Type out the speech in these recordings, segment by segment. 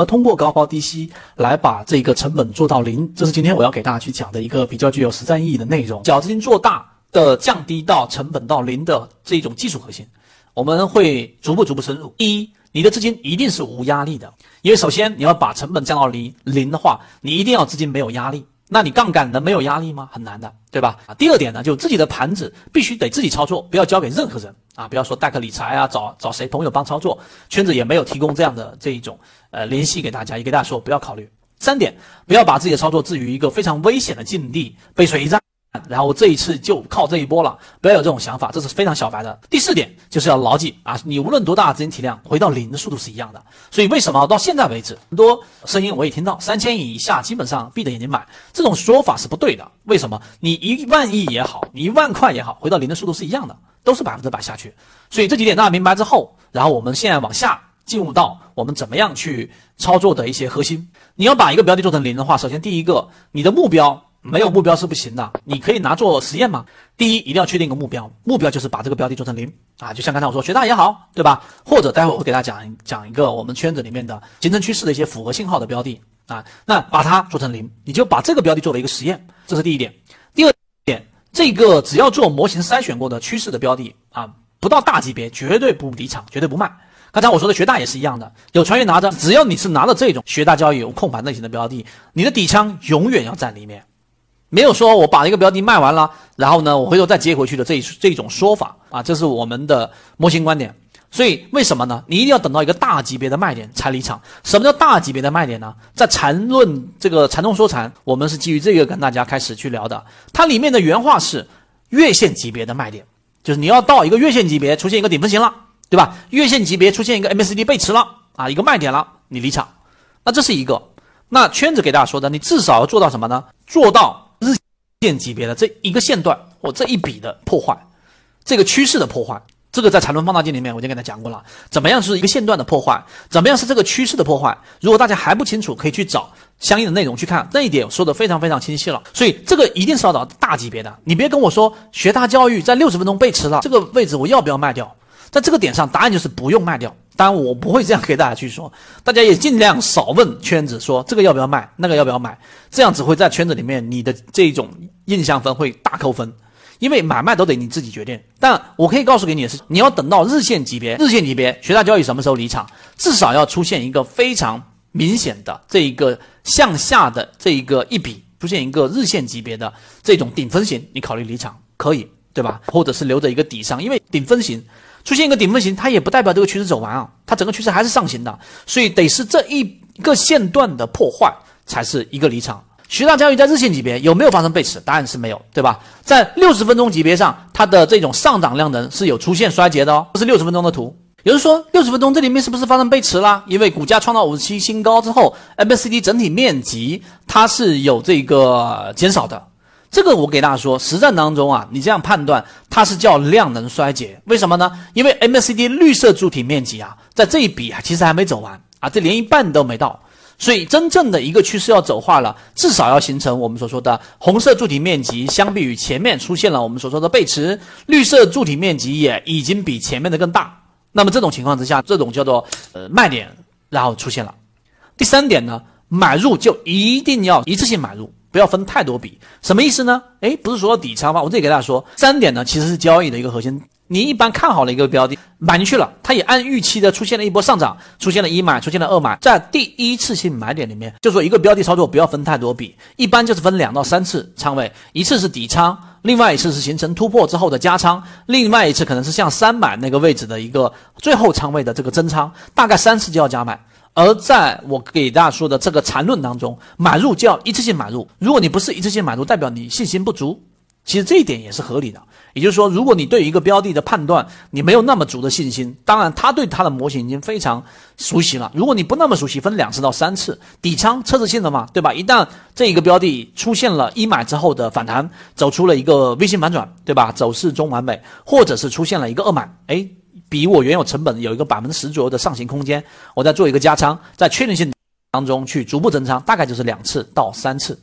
么通过高抛低吸来把这个成本做到零？这是今天我要给大家去讲的一个比较具有实战意义的内容。小资金做大的降低到成本到零的这种技术核心，我们会逐步逐步深入。一，你的资金一定是无压力的，因为首先你要把成本降到零零的话，你一定要资金没有压力。那你杠杆能没有压力吗？很难的，对吧？啊，第二点呢，就自己的盘子必须得自己操作，不要交给任何人啊，不要说代客理财啊，找找谁朋友帮操作，圈子也没有提供这样的这一种呃联系给大家，也给大家说不要考虑。三点，不要把自己的操作置于一个非常危险的境地，背水一战。然后这一次就靠这一波了，不要有这种想法，这是非常小白的。第四点就是要牢记啊，你无论多大的资金体量，回到零的速度是一样的。所以为什么到现在为止，很多声音我也听到，三千以下基本上闭着眼睛买，这种说法是不对的。为什么？你一万亿也好，你一万块也好，回到零的速度是一样的，都是百分之百下去。所以这几点大家明白之后，然后我们现在往下进入到我们怎么样去操作的一些核心。你要把一个标的做成零的话，首先第一个，你的目标。没有目标是不行的，你可以拿做实验吗？第一，一定要确定一个目标，目标就是把这个标的做成零啊，就像刚才我说学大也好，对吧？或者待会我会给大家讲讲一个我们圈子里面的形成趋势的一些符合信号的标的啊，那把它做成零，你就把这个标的作为一个实验，这是第一点。第二点，这个只要做模型筛选过的趋势的标的啊，不到大级别绝对不离场，绝对不卖。刚才我说的学大也是一样的，有船员拿着，只要你是拿着这种学大交易有控盘类型的标的，你的底仓永远要在里面。没有说我把一个标的卖完了，然后呢，我回头再接回去的这一这一种说法啊，这是我们的模型观点。所以为什么呢？你一定要等到一个大级别的卖点才离场。什么叫大级别的卖点呢？在缠论这个缠中说禅，我们是基于这个跟大家开始去聊的。它里面的原话是月线级别的卖点，就是你要到一个月线级别出现一个顶分型了，对吧？月线级别出现一个 MACD 背驰了啊，一个卖点了，你离场。那这是一个。那圈子给大家说的，你至少要做到什么呢？做到。线级别的这一个线段或这一笔的破坏，这个趋势的破坏，这个在缠论放大镜里面我已经给大家讲过了。怎么样是一个线段的破坏？怎么样是这个趋势的破坏？如果大家还不清楚，可以去找相应的内容去看。这一点说的非常非常清晰了。所以这个一定是要找大级别的。你别跟我说学大教育在六十分钟背驰了，这个位置我要不要卖掉？在这个点上，答案就是不用卖掉。当然，我不会这样给大家去说，大家也尽量少问圈子说这个要不要卖，那个要不要买，这样只会在圈子里面你的这种印象分会大扣分，因为买卖都得你自己决定。但我可以告诉给你的是，你要等到日线级别，日线级别学大交易什么时候离场，至少要出现一个非常明显的这一个向下的这一个一笔，出现一个日线级别的这种顶分型，你考虑离场可以，对吧？或者是留着一个底上，因为顶分型。出现一个顶分型，它也不代表这个趋势走完啊，它整个趋势还是上行的，所以得是这一个线段的破坏才是一个离场。徐大教育在日线级别有没有发生背驰？答案是没有，对吧？在六十分钟级别上，它的这种上涨量能是有出现衰竭的哦，这是六十分钟的图。有人说六十分钟这里面是不是发生背驰了？因为股价创造五十七新高之后，MACD 整体面积它是有这个减少的。这个我给大家说，实战当中啊，你这样判断它是叫量能衰竭，为什么呢？因为 MACD 绿色柱体面积啊，在这一笔啊，其实还没走完啊，这连一半都没到，所以真正的一个趋势要走化了，至少要形成我们所说的红色柱体面积相比于前面出现了我们所说的背驰，绿色柱体面积也已经比前面的更大，那么这种情况之下，这种叫做呃卖点，然后出现了。第三点呢，买入就一定要一次性买入。不要分太多笔，什么意思呢？诶，不是说底仓吗？我这里给大家说，三点呢其实是交易的一个核心。你一般看好了一个标的，买进去了，它也按预期的出现了一波上涨，出现了一买，出现了二买，在第一次性买点里面，就说一个标的操作不要分太多笔，一般就是分两到三次仓位，一次是底仓，另外一次是形成突破之后的加仓，另外一次可能是像三买那个位置的一个最后仓位的这个增仓，大概三次就要加买。而在我给大家说的这个缠论当中，买入就要一次性买入。如果你不是一次性买入，代表你信心不足。其实这一点也是合理的。也就是说，如果你对一个标的的判断你没有那么足的信心，当然他对他的模型已经非常熟悉了。如果你不那么熟悉，分两次到三次底仓测试性的嘛，对吧？一旦这一个标的出现了一买之后的反弹，走出了一个 V 型反转，对吧？走势中完美，或者是出现了一个二买，哎。比我原有成本有一个百分之十左右的上行空间，我再做一个加仓，在确定性当中去逐步增仓，大概就是两次到三次。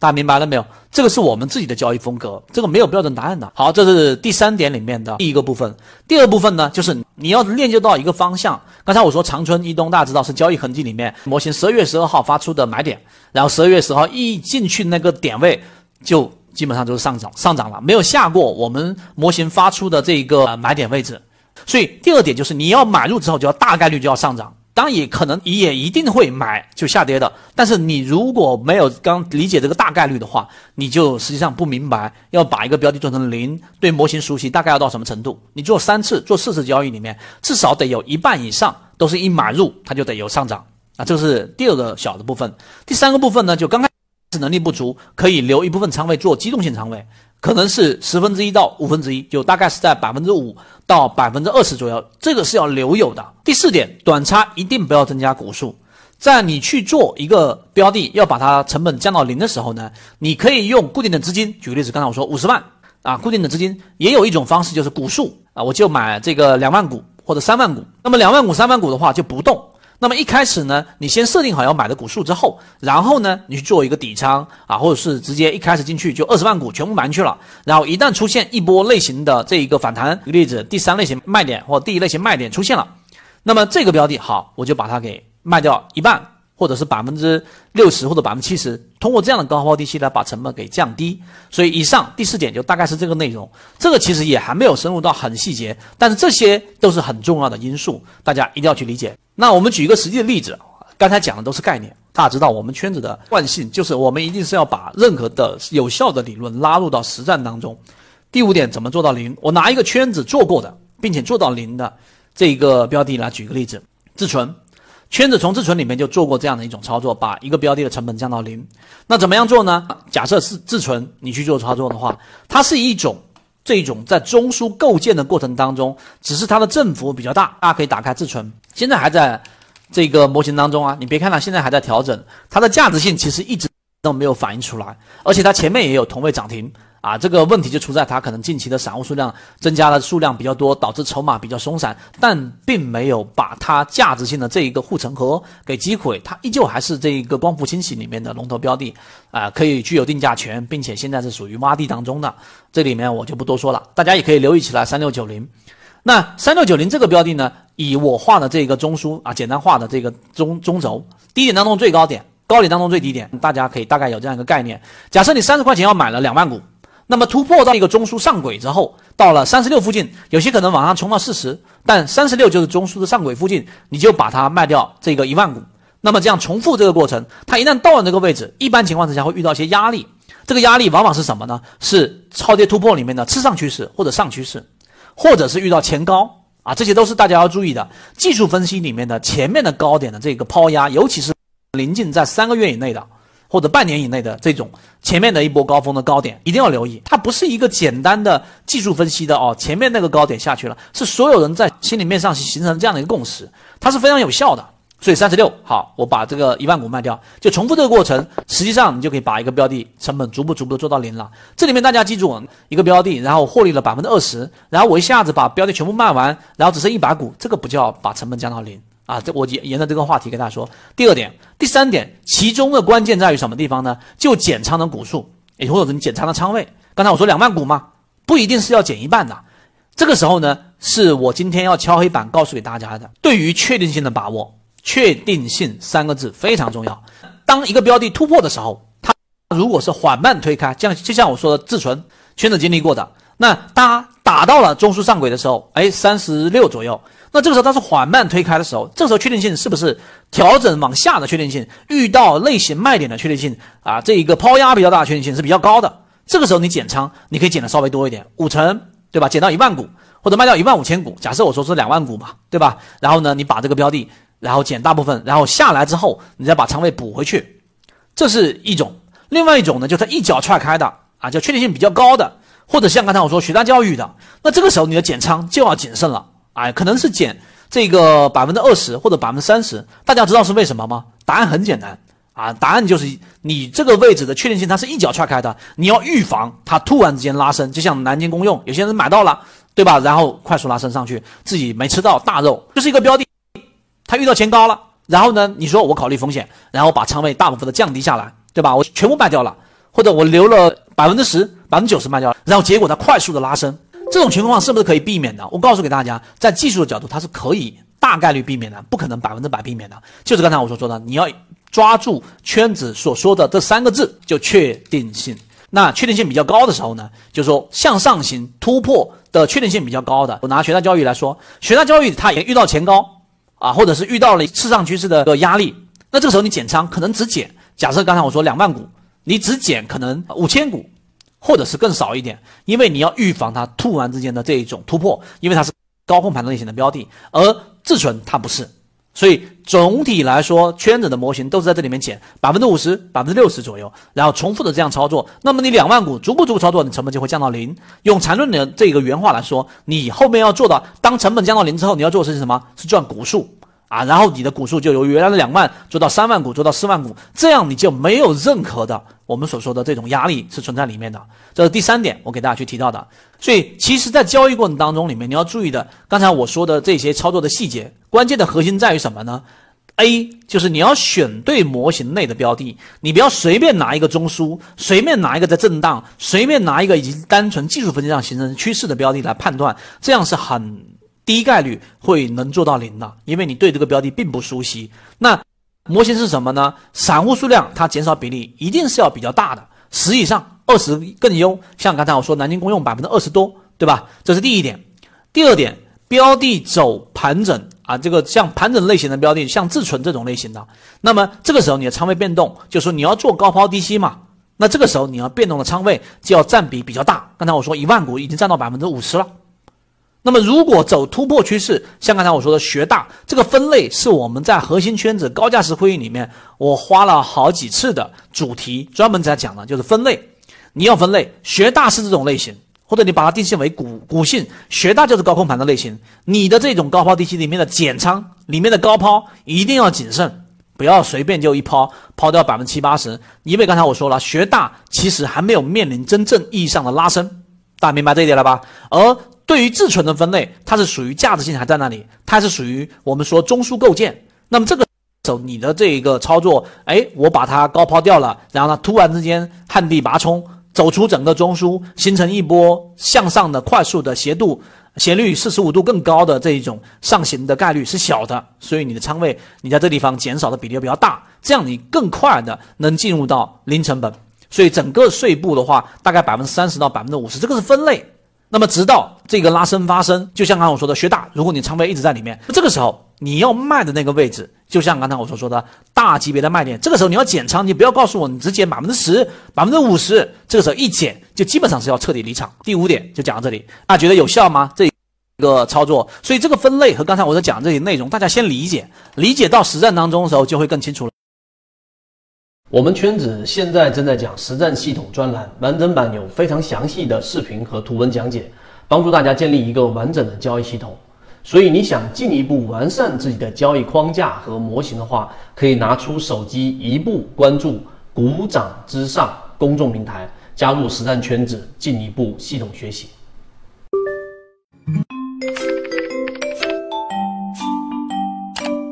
大家明白了没有？这个是我们自己的交易风格，这个没有标准答案的。好，这是第三点里面的第一个部分。第二部分呢，就是你要链接到一个方向。刚才我说长春、一东，大家知道是交易痕迹里面模型十二月十二号发出的买点，然后十二月十号一进去那个点位就基本上就是上涨，上涨了，没有下过我们模型发出的这个买点位置。所以第二点就是你要买入之后就要大概率就要上涨。当然也可能也一定会买就下跌的，但是你如果没有刚理解这个大概率的话，你就实际上不明白要把一个标的做成零，对模型熟悉大概要到什么程度？你做三次、做四次交易里面，至少得有一半以上都是一买入它就得有上涨啊，这是第二个小的部分。第三个部分呢，就刚开始能力不足，可以留一部分仓位做机动性仓位。可能是十分之一到五分之一，就大概是在百分之五到百分之二十左右，这个是要留有的。第四点，短差一定不要增加股数。在你去做一个标的，要把它成本降到零的时候呢，你可以用固定的资金。举个例子，刚才我说五十万啊，固定的资金也有一种方式，就是股数啊，我就买这个两万股或者三万股。那么两万股、三万股的话就不动。那么一开始呢，你先设定好要买的股数之后，然后呢，你去做一个底仓啊，或者是直接一开始进去就二十万股全部买进去了，然后一旦出现一波类型的这一个反弹，举例子，第三类型卖点或第一类型卖点出现了，那么这个标的好，我就把它给卖掉一半，或者是百分之六十或者百分之七十，通过这样的高抛低吸来把成本给降低。所以以上第四点就大概是这个内容，这个其实也还没有深入到很细节，但是这些都是很重要的因素，大家一定要去理解。那我们举一个实际的例子，刚才讲的都是概念，大家知道我们圈子的惯性就是我们一定是要把任何的有效的理论拉入到实战当中。第五点，怎么做到零？我拿一个圈子做过的，并且做到零的这个标的来举个例子，自存圈子从自存里面就做过这样的一种操作，把一个标的的成本降到零。那怎么样做呢？假设是自存，你去做操作的话，它是一种这种在中枢构建的过程当中，只是它的振幅比较大，大家可以打开自存。现在还在这个模型当中啊，你别看它现在还在调整，它的价值性其实一直都没有反映出来，而且它前面也有同位涨停啊，这个问题就出在它可能近期的散户数量增加了数量比较多，导致筹码比较松散，但并没有把它价值性的这一个护城河给击毁，它依旧还是这一个光伏清洗里面的龙头标的啊，可以具有定价权，并且现在是属于洼地当中的，这里面我就不多说了，大家也可以留意起来三六九零。那三六九零这个标的呢，以我画的这个中枢啊，简单画的这个中中轴，低点当中最高点，高点当中最低点，大家可以大概有这样一个概念。假设你三十块钱要买了两万股，那么突破到一个中枢上轨之后，到了三十六附近，有些可能往上冲到四十，但三十六就是中枢的上轨附近，你就把它卖掉这个一万股。那么这样重复这个过程，它一旦到了这个位置，一般情况之下会遇到一些压力，这个压力往往是什么呢？是超跌突破里面的次上趋势或者上趋势。或者是遇到前高啊，这些都是大家要注意的。技术分析里面的前面的高点的这个抛压，尤其是临近在三个月以内的或者半年以内的这种前面的一波高峰的高点，一定要留意。它不是一个简单的技术分析的哦，前面那个高点下去了，是所有人在心里面上形成这样的一个共识，它是非常有效的。所以三十六好，我把这个一万股卖掉，就重复这个过程，实际上你就可以把一个标的成本逐步逐步的做到零了。这里面大家记住，一个标的，然后获利了百分之二十，然后我一下子把标的全部卖完，然后只剩一百股，这个不叫把成本降到零啊！这我沿沿着这个话题跟大家说。第二点，第三点，其中的关键在于什么地方呢？就减仓的股数，也或者是你减仓的仓位。刚才我说两万股嘛，不一定是要减一半的。这个时候呢，是我今天要敲黑板告诉给大家的，对于确定性的把握。确定性三个字非常重要。当一个标的突破的时候，它如果是缓慢推开，像就像我说的自存圈子经历过的，那它打到了中枢上轨的时候，哎，三十六左右，那这个时候它是缓慢推开的时候，这时候确定性是不是调整往下的确定性？遇到类型卖点的确定性啊，这一个抛压比较大的确定性是比较高的。这个时候你减仓，你可以减的稍微多一点，五成，对吧？减到一万股或者卖掉一万五千股。假设我说是两万股嘛，对吧？然后呢，你把这个标的。然后减大部分，然后下来之后，你再把仓位补回去，这是一种。另外一种呢，就是一脚踹开的啊，就确定性比较高的，或者像刚才我说学大教育的，那这个时候你的减仓就要谨慎了啊，可能是减这个百分之二十或者百分之三十。大家知道是为什么吗？答案很简单啊，答案就是你这个位置的确定性它是一脚踹开的，你要预防它突然之间拉升，就像南京公用，有些人买到了，对吧？然后快速拉升上去，自己没吃到大肉，就是一个标的。它遇到前高了，然后呢？你说我考虑风险，然后把仓位大部分的降低下来，对吧？我全部卖掉了，或者我留了百分之十、百分之九十卖掉了，然后结果它快速的拉升，这种情况是不是可以避免的？我告诉给大家，在技术的角度，它是可以大概率避免的，不可能百分之百避免的。就是刚才我所说的，你要抓住圈子所说的这三个字，就确定性。那确定性比较高的时候呢，就是说向上行突破的确定性比较高的。我拿学大教育来说，学大教育它也遇到前高啊，或者是遇到了市场趋势的个压力，那这个时候你减仓可能只减。假设刚才我说两万股，你只减可能五千股，或者是更少一点，因为你要预防它突然之间的这一种突破，因为它是高控盘类型的标的，而自存它不是。所以总体来说，圈子的模型都是在这里面减百分之五十、百分之六十左右，然后重复的这样操作。那么你两万股足不足够操作，你成本就会降到零。用缠论的这个原话来说，你后面要做的，当成本降到零之后，你要做的是什么？是赚股数。啊，然后你的股数就由原来的两万做到三万股，做到四万股，这样你就没有任何的我们所说的这种压力是存在里面的。这是第三点，我给大家去提到的。所以，其实，在交易过程当中里面，你要注意的，刚才我说的这些操作的细节，关键的核心在于什么呢？A 就是你要选对模型内的标的，你不要随便拿一个中枢，随便拿一个在震荡，随便拿一个已经单纯技术分析上形成趋势的标的来判断，这样是很。低概率会能做到零的，因为你对这个标的并不熟悉。那模型是什么呢？散户数量它减少比例一定是要比较大的，十以上，二十更优。像刚才我说南京公用百分之二十多，对吧？这是第一点。第二点，标的走盘整啊，这个像盘整类型的标的，像自存这种类型的，那么这个时候你的仓位变动，就是说你要做高抛低吸嘛，那这个时候你要变动的仓位就要占比比较大。刚才我说一万股已经占到百分之五十了。那么，如果走突破趋势，像刚才我说的学大这个分类，是我们在核心圈子高价值会议里面，我花了好几次的主题，专门在讲的，就是分类。你要分类，学大是这种类型，或者你把它定性为股股性，学大就是高空盘的类型。你的这种高抛低吸里面的减仓，里面的高抛一定要谨慎，不要随便就一抛抛掉百分之七八十，因为刚才我说了，学大其实还没有面临真正意义上的拉升，大家明白这一点了吧？而对于自存的分类，它是属于价值性还在那里，它是属于我们说中枢构建。那么这个走你的这一个操作，哎，我把它高抛掉了，然后呢，突然之间旱地拔葱，走出整个中枢，形成一波向上的快速的斜度斜率四十五度更高的这一种上行的概率是小的，所以你的仓位你在这地方减少的比例比较大，这样你更快的能进入到零成本。所以整个税部的话，大概百分之三十到百分之五十，这个是分类。那么，直到这个拉升发生，就像刚才我说的，学大，如果你仓位一直在里面，这个时候你要卖的那个位置，就像刚才我所说的大级别的卖点，这个时候你要减仓，你不要告诉我你只减百分之十、百分之五十，这个时候一减就基本上是要彻底离场。第五点就讲到这里，大家觉得有效吗？这一个操作，所以这个分类和刚才我在讲这些内容，大家先理解，理解到实战当中的时候就会更清楚了。我们圈子现在正在讲实战系统专栏完整版，有非常详细的视频和图文讲解，帮助大家建立一个完整的交易系统。所以，你想进一步完善自己的交易框架和模型的话，可以拿出手机一步关注“股掌之上”公众平台，加入实战圈子，进一步系统学习。